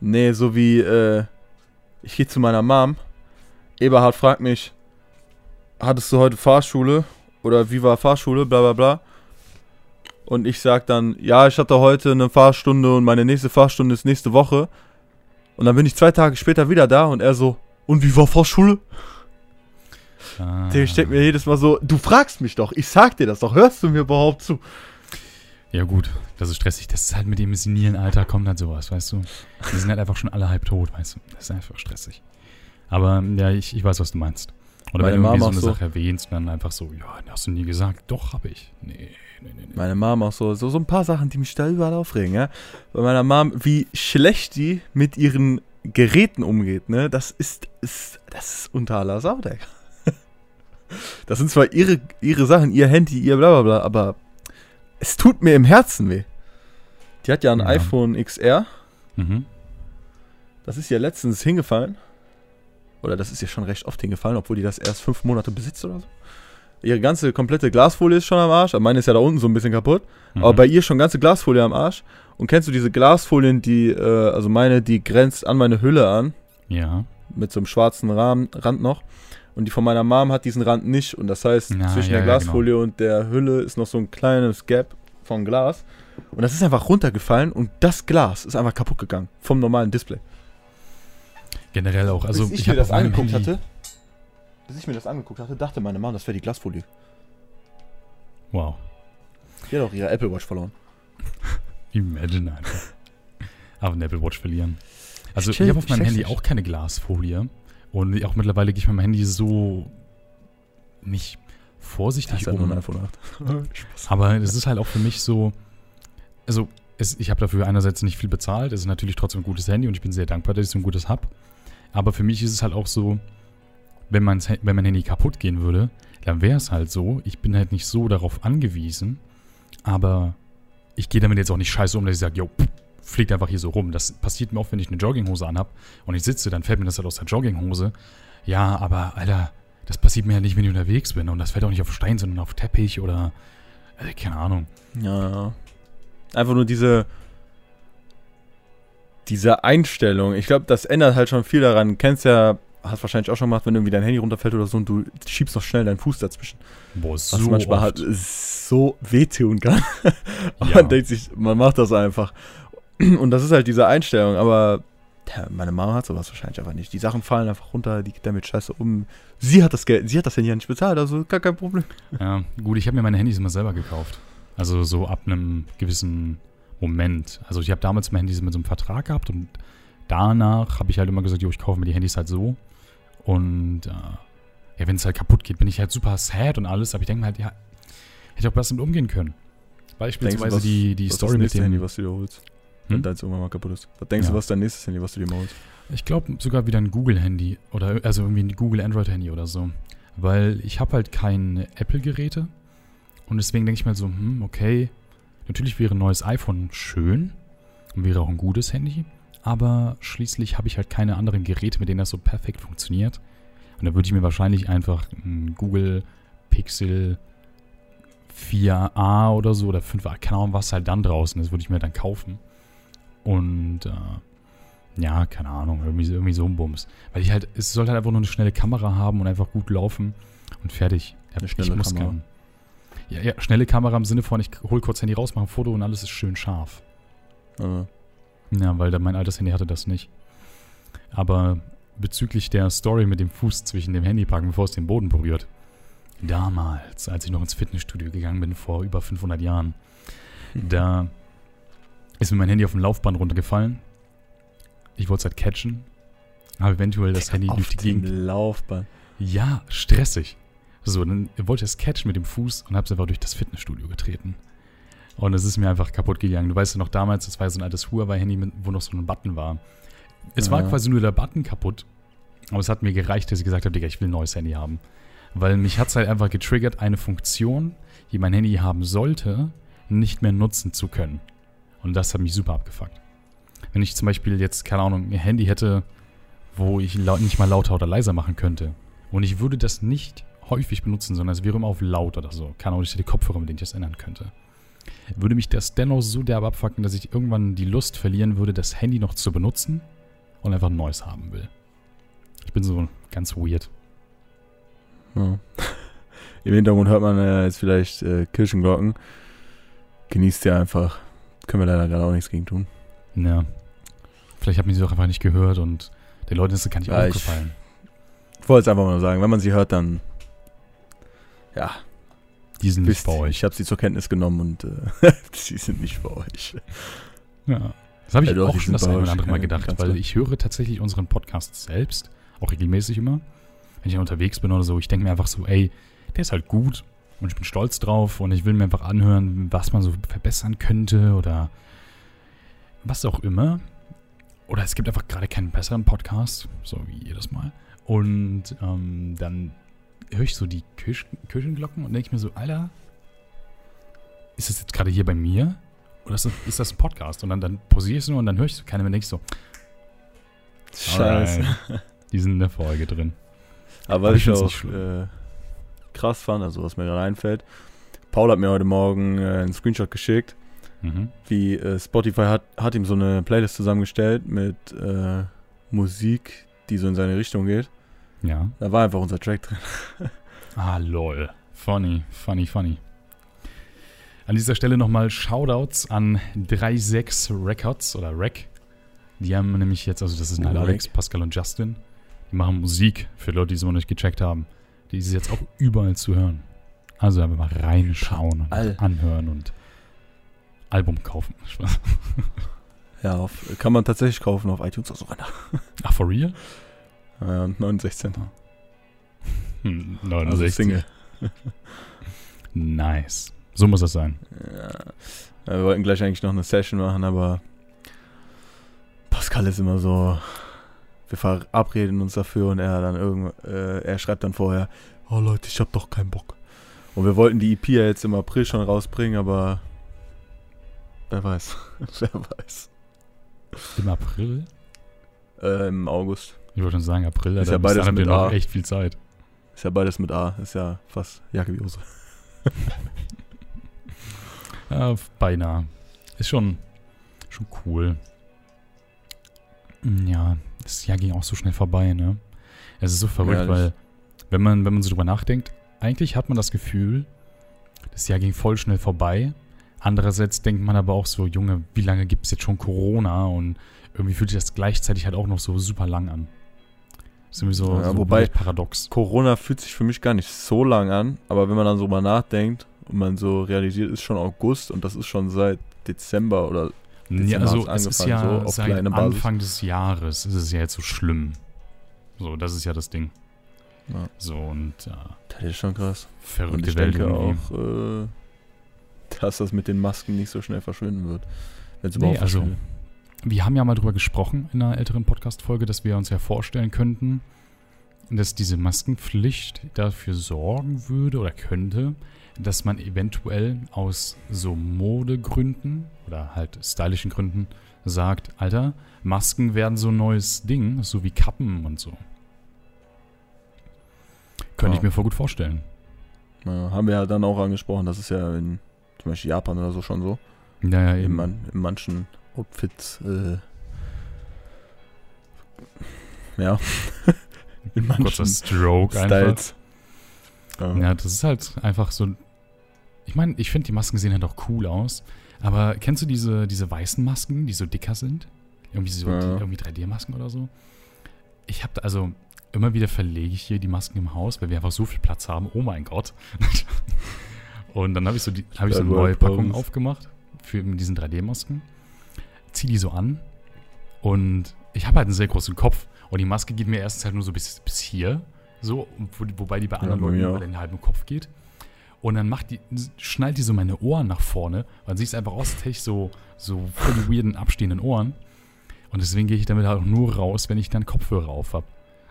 Nee, so wie, äh, ich gehe zu meiner Mom. Eberhard fragt mich, hattest du heute Fahrschule? Oder wie war Fahrschule? Bla bla bla. Und ich sag dann, ja, ich hatte heute eine Fahrstunde und meine nächste Fahrstunde ist nächste Woche. Und dann bin ich zwei Tage später wieder da und er so, und wie war Fahrschule? Ah. Der stellt mir jedes Mal so, du fragst mich doch, ich sag dir das doch, hörst du mir überhaupt zu? Ja gut, das ist stressig. Das ist halt mit dem senilen Alter kommt halt sowas, weißt du. Die sind halt einfach schon alle halb tot, weißt du. Das ist einfach stressig. Aber ja, ich, ich weiß, was du meinst. Oder Meine wenn du irgendwie so eine so Sache erwähnst und dann einfach so, ja, hast du nie gesagt. Doch, hab ich. Nee, nee, nee, nee. Meine Mom auch so, so, so ein paar Sachen, die mich da überall aufregen, ja. Bei meiner Mom, wie schlecht die mit ihren Geräten umgeht, ne, das ist, ist das ist unter aller Sau, Digga. Das sind zwar ihre, ihre Sachen, ihr Handy, ihr bla bla bla, aber es tut mir im Herzen weh. Die hat ja ein ja. iPhone XR. Mhm. Das ist ja letztens hingefallen. Oder das ist ja schon recht oft hingefallen, obwohl die das erst fünf Monate besitzt oder so. Ihre ganze komplette Glasfolie ist schon am Arsch. Meine ist ja da unten so ein bisschen kaputt. Mhm. Aber bei ihr schon ganze Glasfolie am Arsch. Und kennst du diese Glasfolien, die, äh, also meine, die grenzt an meine Hülle an? Ja. Mit so einem schwarzen Rahmen, Rand noch. Und die von meiner Mom hat diesen Rand nicht. Und das heißt, Na, zwischen ja, der Glasfolie ja, genau. und der Hülle ist noch so ein kleines Gap von Glas. Und das ist einfach runtergefallen und das Glas ist einfach kaputt gegangen vom normalen Display. Generell auch. Also, bis ich, ich mir das angeguckt hatte, bis ich mir das angeguckt hatte, dachte meine Mom, das wäre die Glasfolie. Wow. Die hat auch ihre Apple Watch verloren. Imagine einfach. Aber eine Apple Watch verlieren. Also, ich, ich habe auf meinem Handy auch keine Glasfolie. Und auch mittlerweile gehe ich mit meinem Handy so nicht vorsichtig um. Nur ein iPhone 8. Aber es ist halt auch für mich so, also es, ich habe dafür einerseits nicht viel bezahlt, es ist natürlich trotzdem ein gutes Handy und ich bin sehr dankbar, dass ich so ein gutes habe. Aber für mich ist es halt auch so, wenn, mein, wenn mein Handy kaputt gehen würde, dann wäre es halt so, ich bin halt nicht so darauf angewiesen, aber ich gehe damit jetzt auch nicht scheiße um, dass ich sage, yo, fliegt einfach hier so rum. Das passiert mir auch, wenn ich eine Jogginghose anhab und ich sitze, dann fällt mir das halt aus der Jogginghose. Ja, aber Alter, das passiert mir ja nicht, wenn ich unterwegs bin. Und das fällt auch nicht auf Stein, sondern auf Teppich oder. Also, keine Ahnung. Ja, ja. Einfach nur diese. Diese Einstellung. Ich glaube, das ändert halt schon viel daran. Du kennst ja, hast wahrscheinlich auch schon gemacht, wenn irgendwie dein Handy runterfällt oder so und du schiebst noch schnell deinen Fuß dazwischen. Boah, so Was manchmal oft. halt so wehtun kann. ja. Man denkt sich, man macht das einfach. Und das ist halt diese Einstellung, aber ja, meine Mama hat sowas wahrscheinlich einfach nicht. Die Sachen fallen einfach runter, die geht damit scheiße um. Sie hat das Geld, sie hat das Handy ja nicht bezahlt, also gar kein Problem. Ja, gut, ich habe mir meine Handys immer selber gekauft. Also so ab einem gewissen Moment. Also ich habe damals mein Handy mit so einem Vertrag gehabt und danach habe ich halt immer gesagt, jo, ich kaufe mir die Handys halt so. Und äh, ja, wenn es halt kaputt geht, bin ich halt super sad und alles, aber ich denke mir halt, ja, hätte auch besser damit umgehen können. Beispielsweise du, was, die, die Story mit dem. Handy, was du dir holst? Wenn hm? deins irgendwann mal kaputt ist. Was denkst ja. du, was dein nächstes Handy, was du dir mal holst? Ich glaube sogar wieder ein Google-Handy oder also irgendwie ein Google Android-Handy oder so. Weil ich habe halt keine Apple-Geräte und deswegen denke ich mal so, hm, okay, natürlich wäre ein neues iPhone schön und wäre auch ein gutes Handy, aber schließlich habe ich halt keine anderen Geräte, mit denen das so perfekt funktioniert. Und da würde ich mir wahrscheinlich einfach ein Google Pixel 4a oder so oder 5a, keine Ahnung, was halt dann draußen ist, würde ich mir dann kaufen. Und äh, ja, keine Ahnung, irgendwie, irgendwie so ein Bums. Weil ich halt, es sollte halt einfach nur eine schnelle Kamera haben und einfach gut laufen und fertig. Eine schnelle ich Kamera. kein- ja, ja, schnelle Kamera im Sinne von, ich hol kurz Handy raus, mache ein Foto und alles ist schön scharf. Also, Ja, weil mein altes Handy hatte das nicht. Aber bezüglich der Story mit dem Fuß zwischen dem Handy packen, bevor es den Boden berührt. Damals, als ich noch ins Fitnessstudio gegangen bin, vor über 500 Jahren, da ist mir mein Handy auf dem Laufband runtergefallen. Ich wollte es halt catchen. Habe eventuell das Handy auf durch die dem Gegend. Laufband. Ja, stressig. So, dann wollte ich es catchen mit dem Fuß und habe es einfach durch das Fitnessstudio getreten. Und es ist mir einfach kaputt gegangen. Du weißt ja noch damals, das war so ein altes Huawei-Handy, wo noch so ein Button war. Es war Ja. quasi nur der Button kaputt. Aber es hat mir gereicht, dass ich gesagt habe, Digga, ich will ein neues Handy haben. Weil mich hat es halt einfach getriggert, eine Funktion, die mein Handy haben sollte, nicht mehr nutzen zu können. Und das hat mich super abgefuckt. Wenn ich zum Beispiel jetzt, keine Ahnung, ein Handy hätte, wo ich nicht mal lauter oder leiser machen könnte. Und ich würde das nicht häufig benutzen, sondern es wäre immer auf laut oder so. Keine Ahnung, ich hätte Kopfhörer, mit denen ich das ändern könnte. Würde mich das dennoch so derb abfucken, dass ich irgendwann die Lust verlieren würde, das Handy noch zu benutzen und einfach ein neues haben will. Ich bin so ganz weird. Ja. Im Hintergrund hört man äh, jetzt vielleicht äh, Kirchenglocken. Genießt ihr einfach. Können wir leider gerade auch nichts gegen tun. Ja. Vielleicht hat man sie auch einfach nicht gehört und den Leuten ist es gar nicht Ja, ich- aufgefallen. Ich wollte es einfach mal nur sagen. Wenn man sie hört, dann. Ja, Die sind nicht bei euch. ich habe sie zur Kenntnis genommen und äh, sie sind nicht bei euch. Ja. Das habe ich Ja, doch, auch die schon das eine oder andere Mal gedacht, weil ich höre tatsächlich unseren Podcast selbst, auch regelmäßig immer. Wenn ich unterwegs bin oder so, ich denke mir einfach so, ey, der ist halt gut und ich bin stolz drauf und ich will mir einfach anhören, was man so verbessern könnte oder was auch immer. Oder es gibt einfach gerade keinen besseren Podcast, so wie jedes Mal. Und ähm, dann höre ich so die Kirch Kirchenglocken und denke ich mir so, Alter, ist das jetzt gerade hier bei mir? Oder ist das, ist das ein Podcast? Und dann, dann pausiere ich so und dann höre ich so keine mehr denke ich so, Scheiße. alright, die sind in der Folge drin. Aber Aber ich auch nicht schlimm. äh, krass fand, also was mir gerade einfällt. Paul hat mir heute Morgen äh, einen Screenshot geschickt, Mhm. wie äh, Spotify hat, hat ihm so eine Playlist zusammengestellt mit äh, Musik, die so in seine Richtung geht. Ja. Da war einfach unser Track drin. Ah, lol. Funny, funny, funny. An dieser Stelle nochmal Shoutouts an 36 Records oder Rec. Die haben nämlich jetzt, also das halt Oh, Alex. Pascal und Justin. Die machen Musik für Leute, die es noch nicht gecheckt haben. Die ist jetzt auch überall zu hören. Also einfach mal reinschauen und All. anhören und Album kaufen. Ja, auf, kann man tatsächlich kaufen auf iTunes auch sogar nach. Ach, for real? Äh, 69. Hm, Also 69. Single. Nice. So muss das sein. Ja. Ja, wir wollten gleich eigentlich noch eine Session machen, aber Pascal ist immer so. Wir verabreden uns dafür und er dann irgend, äh, er schreibt dann vorher, oh Leute, ich hab doch keinen Bock. Und wir wollten die EP ja jetzt im April schon rausbringen, aber wer weiß, wer weiß. Im April? Äh, Im August. Ich wollte schon sagen, April, Ist ja beides mit A. echt viel Zeit. Ist ja beides mit A, ist ja fast Jacke wie Hose. Ja, beinahe. Ist schon, schon cool. Ja, das Jahr ging auch so schnell vorbei, ne? Es ist so verrückt, Ehrlich. weil, wenn man, wenn man so drüber nachdenkt, eigentlich hat man das Gefühl, das Jahr ging voll schnell vorbei. Andererseits denkt man aber auch so, Junge, wie lange gibt es jetzt schon Corona? Und irgendwie fühlt sich das gleichzeitig halt auch noch so super lang an. Das ist irgendwie so, Ja, so wobei- paradox. Corona fühlt sich für mich gar nicht so lang an, aber wenn man dann so mal nachdenkt und man so realisiert, ist schon August und das ist schon seit Dezember oder Ja, also es ist ja so seit. Anfang des Jahres ist es ja jetzt so schlimm. So, das ist ja das Ding. Ja. So und äh, Das ist schon krass. Und verrückte ich Welt denke irgendwie. auch, äh, dass das mit den Masken nicht so schnell verschwinden wird. Wenn es Nee, überhaupt also wir haben ja mal drüber gesprochen in einer älteren Podcast-Folge, dass wir uns ja vorstellen könnten, dass diese Maskenpflicht dafür sorgen würde oder könnte, dass man eventuell aus so Modegründen oder halt stylischen Gründen sagt, Alter, Masken werden so ein neues Ding, so wie Kappen und so. Könnte Ja. ich mir voll gut vorstellen. Ja, haben wir ja dann auch angesprochen, das ist ja in zum Beispiel Japan oder so schon so. Naja, In, eben. man, in manchen Outfits, äh, ja, in Kurzer manchen Stroke einfach. Ja. Ja, das ist halt einfach so. Ich meine, ich finde, die Masken sehen halt auch cool aus. Aber kennst du diese, diese weißen Masken, die so dicker sind? Irgendwie so Ja. die, irgendwie 3D-Masken oder so? Ich habe also immer wieder verlege ich hier die Masken im Haus, weil wir einfach so viel Platz haben. Oh mein Gott. Und dann habe ich so, die, hab ich so eine neue Packung aufgemacht für mit diesen 3D-Masken. Zieh die so an und ich habe halt einen sehr großen Kopf. Und die Maske geht mir erstens halt nur so bis, bis hier. So, wo, wobei die bei anderen bei Leuten mir über den halben Kopf geht. Und dann macht die, schnallt die so meine Ohren nach vorne. Dann sieht es einfach aus, ich so, so voll die weirden abstehenden Ohren. Und deswegen gehe ich damit halt auch nur raus, wenn ich dann Kopfhörer auf habe.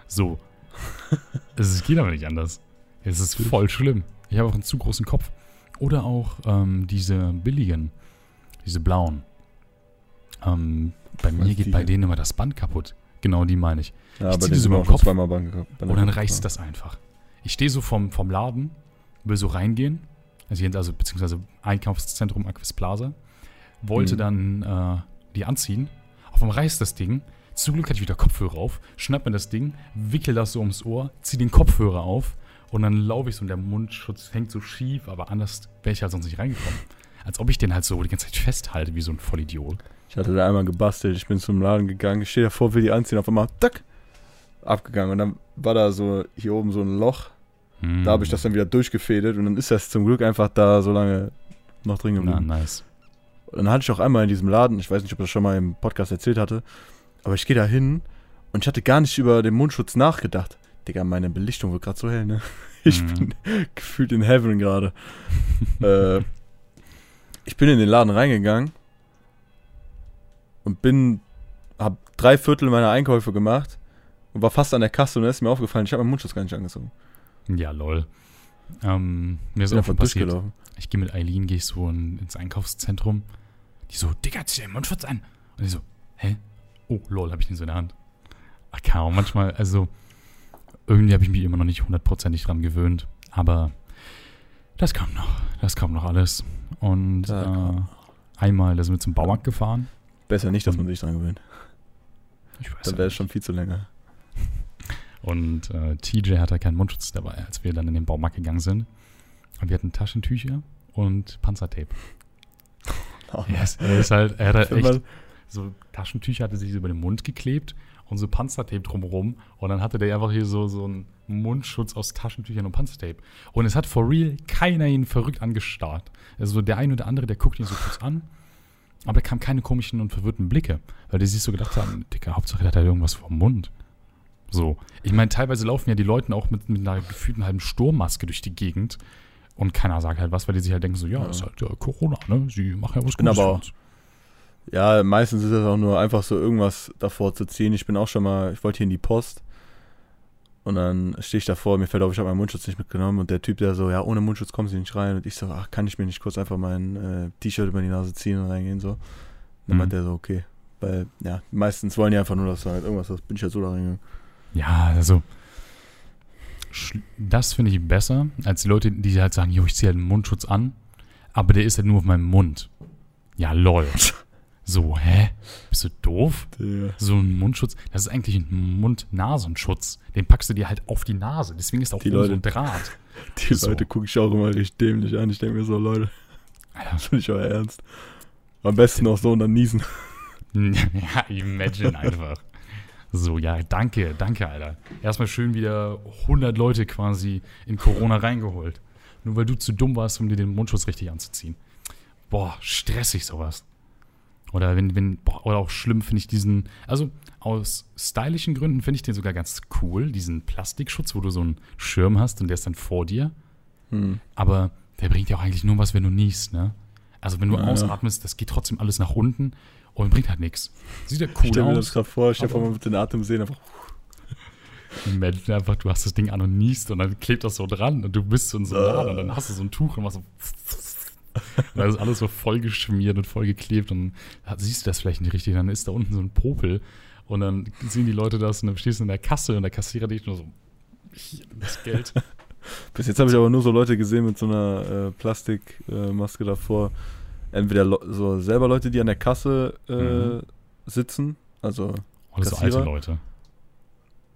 So. Es geht aber nicht anders. Es ist voll schlimm. Ich habe auch einen zu großen Kopf. Oder auch ähm, diese billigen, diese blauen. Ähm, bei mir geht bei denen immer das Band kaputt. Genau die meine ich. Ja, Ich aber zieh die die so sind über den Kopf. zweimal Bank. Und dann reißt das einfach. Ich stehe so vom, vom Laden, will so reingehen, also, hier, also beziehungsweise Einkaufszentrum Aquis Plaza, wollte Mhm. dann äh, die anziehen. Auf einmal reißt das Ding. Zum Glück hatte ich wieder Kopfhörer auf, schnapp mir das Ding, wickel das so ums Ohr, zieh den Kopfhörer auf und dann laufe ich so und der Mundschutz hängt so schief, aber anders wäre ich halt sonst nicht reingekommen. Als ob ich den halt so die ganze Zeit festhalte, wie so ein Vollidiot. Ich hatte da einmal gebastelt, ich bin zum Laden gegangen, ich stehe davor, will die anziehen, auf einmal, tack, abgegangen. Und dann war da so hier oben so ein Loch, Hm. da habe ich das dann wieder durchgefädelt und dann ist das zum Glück einfach da so lange noch drin Na, geblieben. nice. Und dann hatte ich auch einmal in diesem Laden, ich weiß nicht, ob ich das schon mal im Podcast erzählt hatte, aber ich gehe da hin und ich hatte gar nicht über den Mundschutz nachgedacht. Digga, meine Belichtung wird gerade so hell, ne? Ich Mhm. bin gefühlt in Heaven gerade. äh, ich bin in den Laden reingegangen und bin, hab drei Viertel meiner Einkäufe gemacht und war fast an der Kasse und dann ist mir aufgefallen, ich habe meinen Mundschutz gar nicht angezogen. Ja, lol. Ähm, mir ist auch schon einfach passiert. Ich gehe mit Eileen, gehe ich so in, ins Einkaufszentrum. Die so, Digga, zieh den Mundschutz an. Und ich so, hä? Oh, lol, habe ich den so in der Hand. Ach, Ahnung, manchmal, also, irgendwie habe ich mich immer noch nicht hundertprozentig dran gewöhnt. Aber das kommt noch. Das kommt noch alles. Und äh, einmal, da sind wir zum Baumarkt gefahren. Besser nicht, dass man sich dran gewöhnt. Ich weiß Dann wäre es schon viel zu länger. Und äh, TJ hatte keinen Mundschutz dabei, als wir dann in den Baumarkt gegangen sind. Und wir hatten Taschentücher und Panzertape. Oh, Er ist, er ist halt, er hat halt echt so Taschentücher hatte sich über den Mund geklebt und so Panzertape drumherum. Und dann hatte der einfach hier so, so einen Mundschutz aus Taschentüchern und Panzertape. Und es hat for real keiner ihn verrückt angestarrt. Also der eine oder andere, der guckt ihn so kurz an. Aber da kamen keine komischen und verwirrten Blicke. Weil die sich so gedacht haben, Dicker, Hauptsache der hat halt irgendwas vom Mund. So. Ich meine, teilweise laufen ja die Leute auch mit, mit einer gefühlten halben Sturmmaske durch die Gegend. Und keiner sagt halt was, weil die sich halt denken so, ja, Ja. ist halt äh, Corona, ne? Sie machen ja was bin Gutes aber. Ja, meistens ist es auch nur einfach so irgendwas davor zu ziehen. Ich bin auch schon mal, ich wollte hier in die Post und dann stehe ich davor, mir fällt auf, ich habe meinen Mundschutz nicht mitgenommen und der Typ, der so, ja, ohne Mundschutz kommen Sie nicht rein und ich so, ach, kann ich mir nicht kurz einfach mein äh, T-Shirt über die Nase ziehen und reingehen so. Dann Mhm. meint der so, okay. Weil, ja, meistens wollen die einfach nur, dass du halt irgendwas hast, bin ich halt so da reingegangen. Ja, also das finde ich besser, als die Leute, die halt sagen, jo, ich ziehe halt einen Mundschutz an, aber der ist halt nur auf meinem Mund. Ja, lol. So, hä? Bist du doof? Der, So ein Mundschutz, das ist eigentlich ein Mund-Nasenschutz. Den packst du dir halt auf die Nase. Deswegen ist da auch Die oben so Leute- ein Draht. die So. Leute gucke ich auch immer richtig dämlich an. Ich denke mir so, Leute, Alter. das ist nicht euer Ernst. Am besten auch so und dann niesen. ja, imagine einfach. So, ja, danke, danke, Alter. Erstmal schön wieder 100 Leute quasi in Corona reingeholt. Nur weil du zu dumm warst, um dir den Mundschutz richtig anzuziehen. Boah, stressig sowas. Oder wenn, wenn, boah, oder auch schlimm finde ich diesen, also aus stylischen Gründen finde ich den sogar ganz cool, diesen Plastikschutz, wo du so einen Schirm hast und der ist dann vor dir. Hm. Aber der bringt ja auch eigentlich nur was, wenn du niest, ne? Also wenn du Ja, ausatmest, das geht trotzdem alles nach unten und bringt halt nichts. Sieht ja Ich cool stell mir das aus. gerade vor, stell vor, man wird den Atem sehen, einfach. Imagine einfach, du hast das Ding an und niest und dann klebt das so dran und du bist so in so einem Äh. Laden und dann hast du so ein Tuch und machst so. Und dann ist alles so voll geschmiert und voll geklebt und siehst du das vielleicht nicht richtig. Dann ist da unten so ein Popel und dann sehen die Leute das und dann stehst du in der Kasse und der Kassierer dich nur so. Hier, das Geld. Bis jetzt habe ich aber nur so Leute gesehen mit so einer äh, Plastikmaske äh, davor. Entweder so selber Leute, die an der Kasse äh, Mhm. sitzen, also Oder so alte? Leute.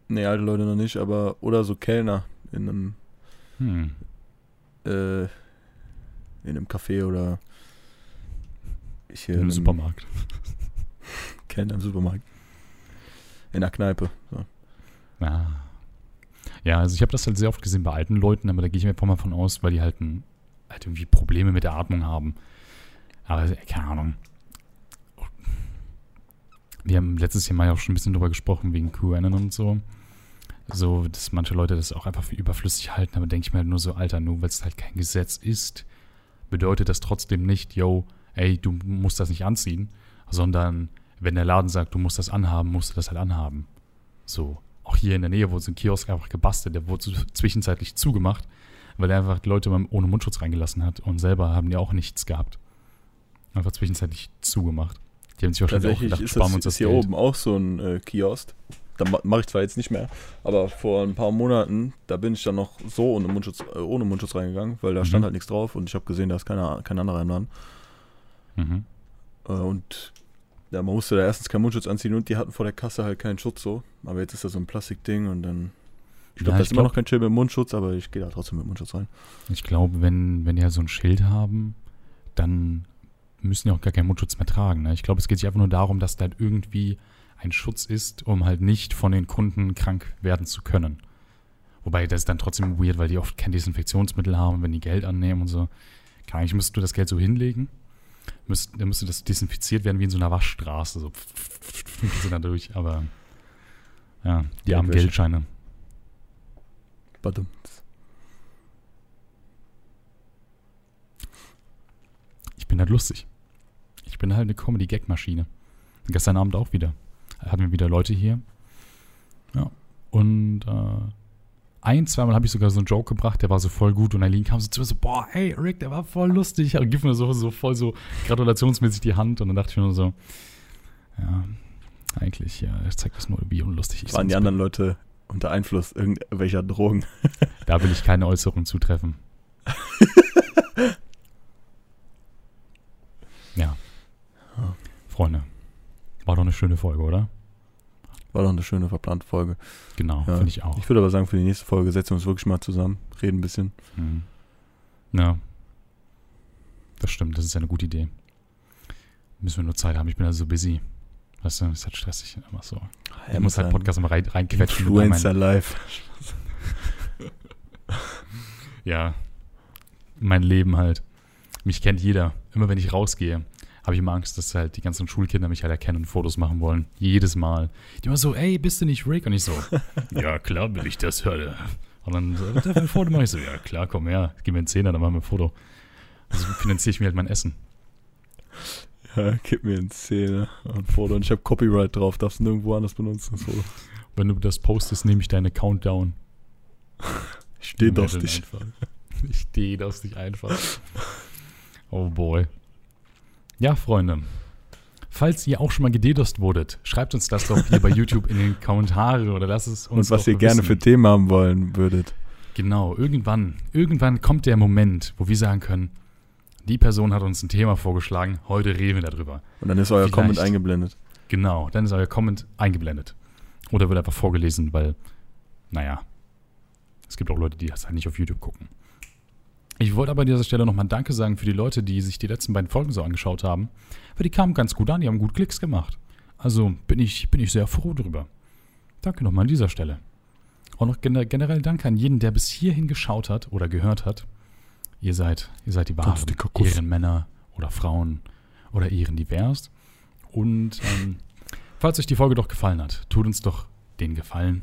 nee, alte Leute noch nicht, aber oder so Kellner in einem Hm. äh, in einem Café oder hier Im in einem Supermarkt. Kellner im Supermarkt. In der Kneipe. So. Ja. Ja, also ich habe das halt sehr oft gesehen bei alten Leuten, aber da gehe ich mir einfach mal von aus, weil die halt, ein, halt irgendwie Probleme mit der Atmung haben. Aber äh, keine Ahnung. Wir haben letztes Jahr mal auch schon ein bisschen drüber gesprochen, wegen QAnon und so. So, dass manche Leute das auch einfach für überflüssig halten, aber denke ich mir halt nur so, Alter, nur weil es halt kein Gesetz ist, bedeutet das trotzdem nicht, yo, ey, du musst das nicht anziehen, sondern wenn der Laden sagt, du musst das anhaben, musst du das halt anhaben. So, auch hier in der Nähe wurde so ein Kiosk einfach gebastelt, der wurde zwischenzeitlich zugemacht, weil er einfach Leute ohne Mundschutz reingelassen hat und selber haben die auch nichts gehabt. Einfach zwischenzeitlich zugemacht. Die haben sich wahrscheinlich auch gedacht, ist sparen das uns das ist hier Geld. oben auch so ein äh, Kiosk. Da ma mache ich zwar jetzt nicht mehr, aber vor ein paar Monaten, da bin ich dann noch so ohne Mundschutz, äh, ohne Mundschutz reingegangen, weil da Mhm. stand halt nichts drauf und ich habe gesehen, da ist keiner, kein anderer im Laden. Mhm. Äh, und ja, man musste da erstens keinen Mundschutz anziehen und die hatten vor der Kasse halt keinen Schutz so. Aber jetzt ist das so ein Plastikding und dann. Ich glaube, Ja, da ist immer glaub- noch kein Chill mit Mundschutz, aber ich gehe da trotzdem mit Mundschutz rein. Ich glaube, wenn, wenn die halt so ein Schild haben, dann müssen die auch gar keinen Mundschutz mehr tragen. Ne? Ich glaube, es geht sich einfach nur darum, dass da halt irgendwie ein Schutz ist, um halt nicht von den Kunden krank werden zu können. Wobei, das ist dann trotzdem weird, weil die oft kein Desinfektionsmittel haben, wenn die Geld annehmen und so. Kann eigentlich müsstest du das Geld so hinlegen, müsst, dann müsste das desinfiziert werden wie in so einer Waschstraße. So sind da durch, aber ja, die armen Geldwäsche. Geldscheine. Badum. Ich bin halt lustig. Ich bin halt eine Comedy-Gag-Maschine. Gestern Abend auch wieder. Hatten wir wieder Leute hier. Ja. Und äh, ein, zweimal habe ich sogar so einen Joke gebracht, der war so voll gut. Und Eileen kam so zu mir so, boah, hey, Rick, der war voll lustig. Und gibt mir so, so voll so gratulationsmäßig die Hand. Und dann dachte ich mir nur so, ja, eigentlich, ja, das zeigt das nur, wie unlustig ich Waren die anderen Leute unter Einfluss irgendwelcher Drogen? bin. Da will ich keine Äußerung zutreffen. ja. Ja. Freunde, war doch eine schöne Folge, oder? War doch eine schöne verplante Folge. Genau, Ja. finde ich auch. Ich würde aber sagen, für die nächste Folge setzen wir uns wirklich mal zusammen, reden ein bisschen. Mhm. Ja. Das stimmt, das ist ja eine gute Idee. Müssen wir nur Zeit haben, ich bin also so busy. Weißt du, ist halt stressig immer so. Ich muss halt Podcast immer rein, reinquetschen. Influencer Live. Ja. Mein Leben halt. Mich kennt jeder. Immer wenn ich rausgehe, habe ich immer Angst, dass halt die ganzen Schulkinder mich halt erkennen und Fotos machen wollen. Jedes Mal. Die immer so, ey, bist du nicht Rick? Und ich so, ja klar will ich das, höre. Und dann so, darf ich ein Foto machen? Ich so, ja klar, komm her, gib mir einen Zehner, dann machen wir ein Foto. Also finanziere ich mir halt mein Essen. Ja, gib mir eine Szene und Foto. Und ich habe Copyright drauf, darfst nirgendwo anders benutzen. Foto. Wenn du das postest, nehme ich deine Countdown. Steht auf Imagine dich. Einfach. Ich stehe auf dich einfach. Oh boy. Ja, Freunde. Falls ihr auch schon mal gededost wurdet, schreibt uns das doch hier bei YouTube in den Kommentare oder lasst es uns Und was ihr gerne wissen. für Themen haben wollen würdet. Genau, irgendwann, irgendwann kommt der Moment, wo wir sagen können, die Person hat uns ein Thema vorgeschlagen, heute reden wir darüber. Und dann ist euer Vielleicht. Comment eingeblendet. Genau, dann ist euer Comment eingeblendet. Oder wird einfach vorgelesen, weil, naja, es gibt auch Leute, die das halt nicht auf YouTube gucken. Ich wollte aber an dieser Stelle nochmal Danke sagen für die Leute, die sich die letzten beiden Folgen so angeschaut haben. Weil die kamen ganz gut an, die haben gut Klicks gemacht. Also bin ich, bin ich sehr froh drüber. Danke nochmal an dieser Stelle. Auch noch gener- generell Danke an jeden, der bis hierhin geschaut hat oder gehört hat. Ihr seid, ihr seid die wahren. Ehrenmänner oder Frauen oder Ehrendivers. Und ähm, falls euch die Folge doch gefallen hat, tut uns doch den Gefallen.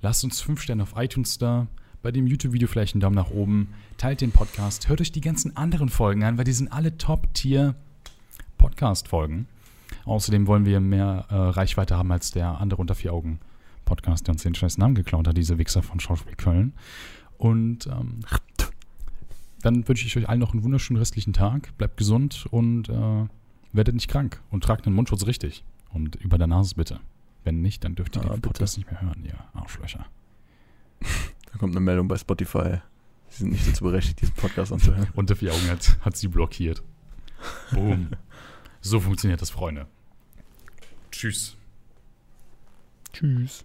Lasst uns 5 Sterne auf iTunes da, bei dem YouTube-Video vielleicht einen Daumen nach oben, teilt den Podcast, hört euch die ganzen anderen Folgen an, weil die sind alle Top-Tier-Podcast-Folgen. Außerdem wollen wir mehr äh, Reichweite haben als der andere unter vier Augen Podcast, der uns den scheiß Namen geklaut hat, diese Wichser von Schauspiel Köln. Und ähm, dann wünsche ich euch allen noch einen wunderschönen restlichen Tag. Bleibt gesund und äh, werdet nicht krank und tragt den Mundschutz richtig. Und über der Nase bitte. Wenn nicht, dann dürft ihr Ah, den bitte. Podcast nicht mehr hören, ihr Arschlöcher. Da kommt eine Meldung bei Spotify. Sie sind nicht dazu berechtigt, diesen Podcast anzuhören. Unter vier Augen hat, hat sie blockiert. Boom. so funktioniert das, Freunde. Tschüss. Tschüss.